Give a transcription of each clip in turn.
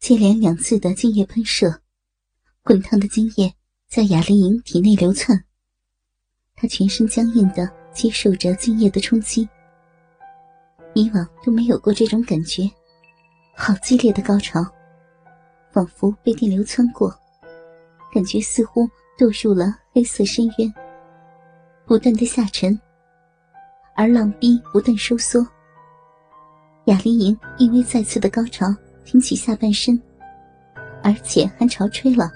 接连两次的精液喷射，滚烫的精液在雅丽莹体内流窜。她全身僵硬的接受着精液的冲击，以往都没有过这种感觉，好激烈的高潮，仿佛被电流穿过，感觉似乎堕入了黑色深渊，不断的下沉，而浪逼不断收缩。雅丽莹因为再次的高潮，挺起下半身，而且还潮吹了。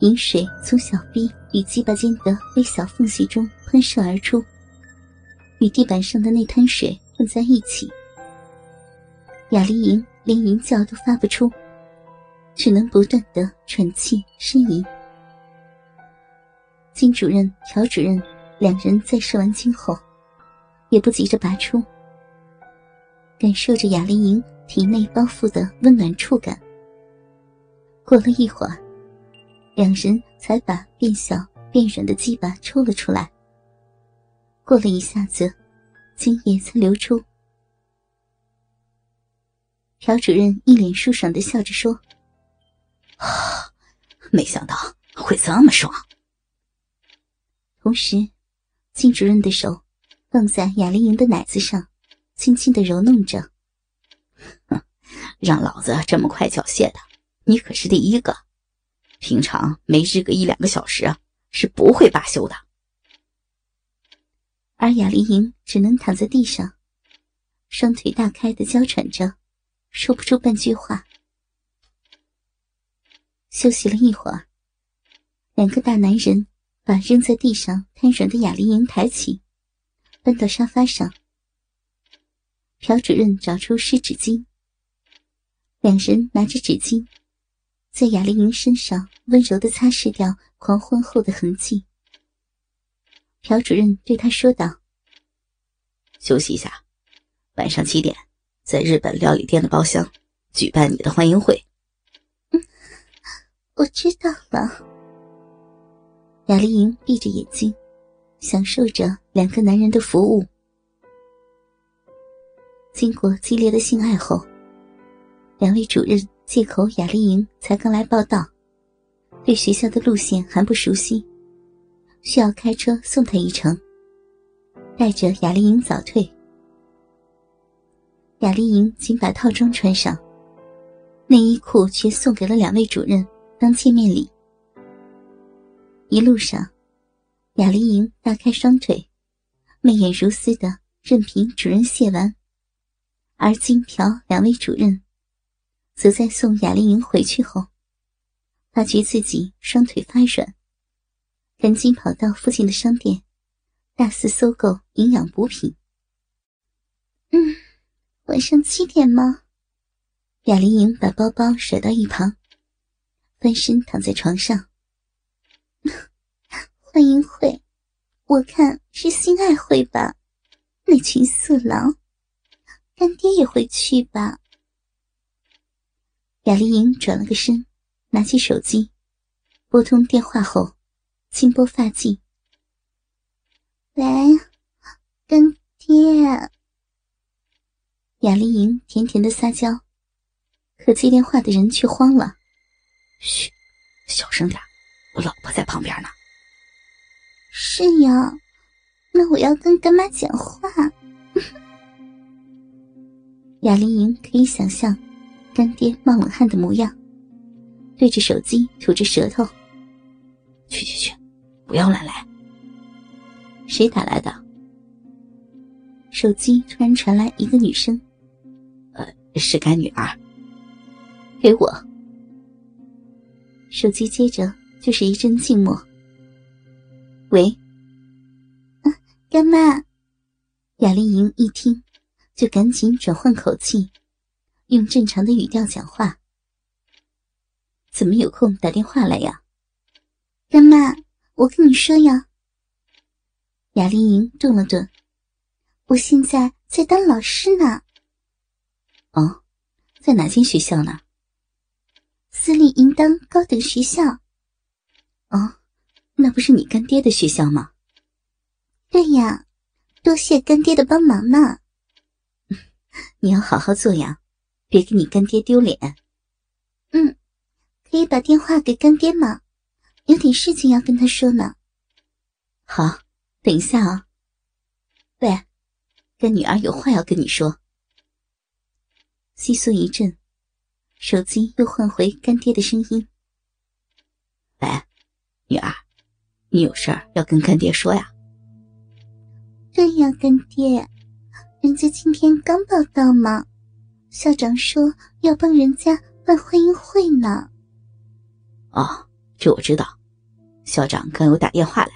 饮水从小臂与鸡巴间的微小缝隙中喷射而出，与地板上的那滩水混在一起。雅丽莹连吟叫都发不出，只能不断的喘气呻吟。金主任、朴主任两人在射完精后，也不急着拔出。感受着雅丽莹体内包覆的温暖触感。过了一会儿，两人才把变小变软的鸡巴抽了出来。过了一下子，精液才流出。朴主任一脸舒爽的笑着说：“，没想到会这么爽。”同时，金主任的手放在雅丽莹的奶子上。轻轻的揉弄着，让老子这么快缴械的，你可是第一个。平常没日个一两个小时，是不会罢休的。而雅丽莹只能躺在地上，双腿大开的娇喘着，说不出半句话。休息了一会儿，两个大男人把扔在地上瘫软的雅丽莹抬起，搬到沙发上。朴主任找出湿纸巾，两人拿着纸巾，在雅丽莹身上温柔的擦拭掉狂欢后的痕迹。朴主任对他说道：“休息一下，晚上七点，在日本料理店的包厢举办你的欢迎会。”“嗯，我知道了。”雅丽莹闭着眼睛，享受着两个男人的服务。经过激烈的性爱后，两位主任借口雅丽莹才刚来报道，对学校的路线还不熟悉，需要开车送她一程，带着雅丽莹早退。雅丽莹仅把套装穿上，内衣裤却送给了两位主任当见面礼。一路上，雅丽莹大开双腿，媚眼如丝的任凭主任卸完。而金朴两位主任，则在送雅丽莹回去后，发觉自己双腿发软，赶紧跑到附近的商店，大肆搜购营养补品。嗯，晚上七点吗？雅丽莹把包包甩到一旁，翻身躺在床上。欢迎会，我看是性爱会吧？那群色狼。干爹也会去吧。雅丽莹转了个身，拿起手机，拨通电话后，轻拨发髻：“喂，干爹。”雅丽莹甜甜的撒娇，可接电话的人却慌了：“嘘，小声点，我老婆在旁边呢。”“是呀，那我要跟干妈讲话。”雅丽莹可以想象，干爹冒冷汗的模样，对着手机吐着舌头。去去去，不要乱来。谁打来的？手机突然传来一个女声：“呃，是干女儿。”给我。手机接着就是一阵静默。喂，干妈。雅丽莹一听。就赶紧转换口气，用正常的语调讲话。怎么有空打电话来呀？干妈，我跟你说呀。雅丽莹顿了顿，我现在在当老师呢。哦，在哪间学校呢？私立应当高等学校。哦，那不是你干爹的学校吗？对呀，多谢干爹的帮忙呢。你要好好做呀，别给你干爹丢脸。嗯可以把电话给干爹吗？有点事情要跟他说呢。好，等一下啊。喂，干女儿有话要跟你说。窸窣一阵，手机又换回干爹的声音。喂，女儿，你有事儿要跟干爹说呀？对呀，干爹，人家今天刚报道嘛，校长说要帮人家办欢迎会呢。哦，这我知道，校长刚有打电话来。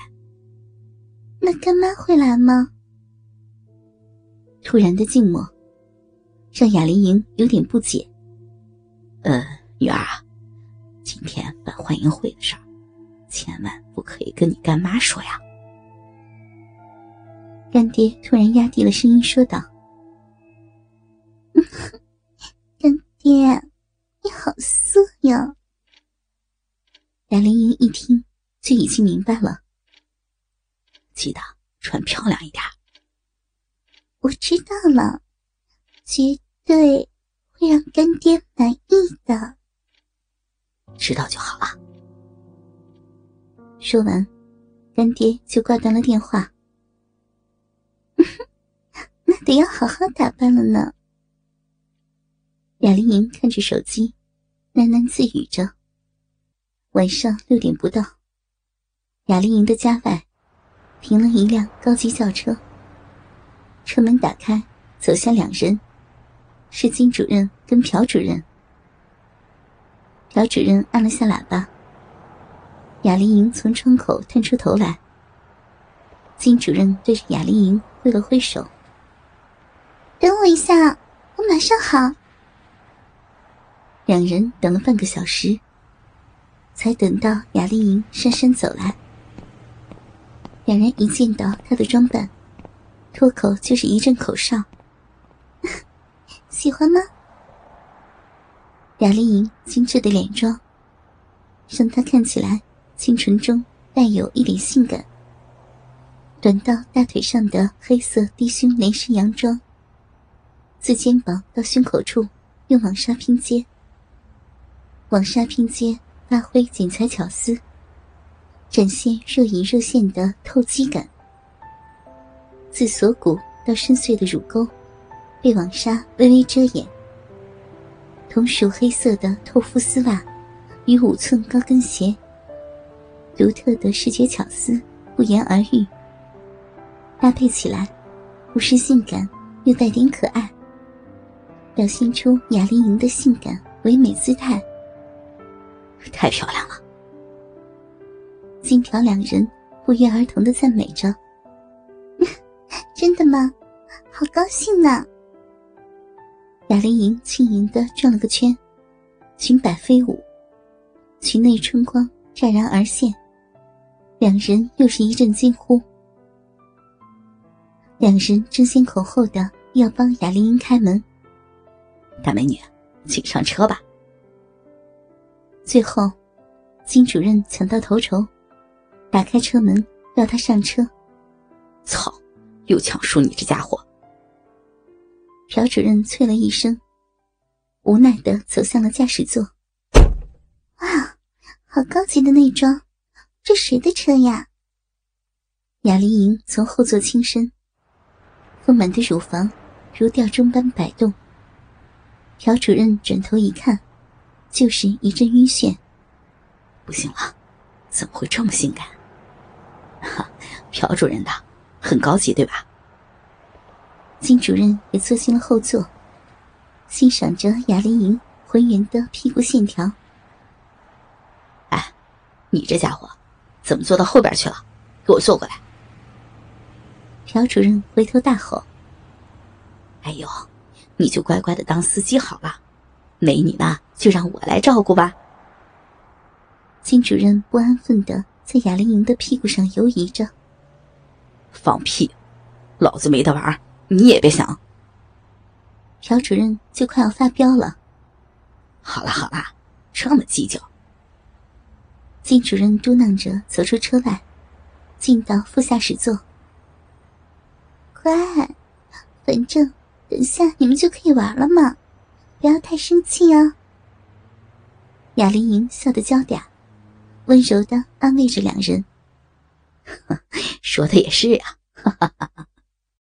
那干妈会来吗？突然的静默，让雅丽莹有点不解。呃，女儿啊，今天办欢迎会的事儿，千万不可以跟你干妈说呀。干爹突然压低了声音说道：“爹，你好色呀！”雅玲莹一听就已经明白了，记得穿漂亮一点。我知道了，绝对会让干爹满意的。知道就好了。说完，干爹就挂断了电话。那得要好好打扮了呢。雅丽莹看着手机，喃喃自语着。晚上六点不到，雅丽莹的家外停了一辆高级轿车。车门打开，走下两人，是金主任跟朴主任。朴主任按了下喇叭，雅丽莹从窗口探出头来。金主任对着雅丽莹挥了挥手：“等我一下，我马上好。”两人等了半个小时。才等到雅丽莹姗姗走来，两人一见到她的装扮，脱口就是一阵口哨。喜欢吗？雅丽莹精致的脸妆，让她看起来清纯中带有一点性感。短到大腿上的黑色低胸连身洋装，自肩膀到胸口处用网纱拼接，网纱拼接。发挥剪裁巧思，展现若隐若现的透肌感。自锁骨到深邃的乳沟，被网纱微微遮掩。同属黑色的透肤丝袜与五寸高跟鞋，独特的视觉巧思不言而喻。搭配起来，不失性感又带点可爱，表现出雅丽莹的性感唯美姿态。太漂亮了，金条两人不约而同的赞美着。真的吗？好高兴呢！雅丽莹轻盈的转了个圈，裙摆飞舞，裙内春光乍然而现，两人又是一阵惊呼。两人争先恐后的要帮雅丽莹开门。大美女，请上车吧。最后，金主任抢到头筹，打开车门要他上车。操！又抢输你这家伙！朴主任啐了一声，无奈的走向了驾驶座。哇，好高级的内装，这谁的车呀？雅丽莹从后座轻身，丰满的乳房如吊钟般摆动。朴主任转头一看。就是一阵晕眩，不行了，怎么会这么性感？哈，朴主任的很高级，对吧？金主任也坐进了后座，欣赏着雅丽莹浑圆的屁股线条。哎，你这家伙怎么坐到后边去了？给我坐过来！朴主任回头大吼：“哎呦，你就乖乖的当司机好了。”美女呢，就让我来照顾吧。金主任不安分的在雅玲莹的屁股上游移着。放屁！老子没得玩，你也别想。朴主任就快要发飙了。好了好了，这么计较。金主任嘟囔着走出车外，进到副驾驶座。乖，反正等下你们就可以玩了嘛。不要太生气哦。雅玲莹笑得娇嗲，温柔的安慰着两人。说的也是啊，哈哈哈。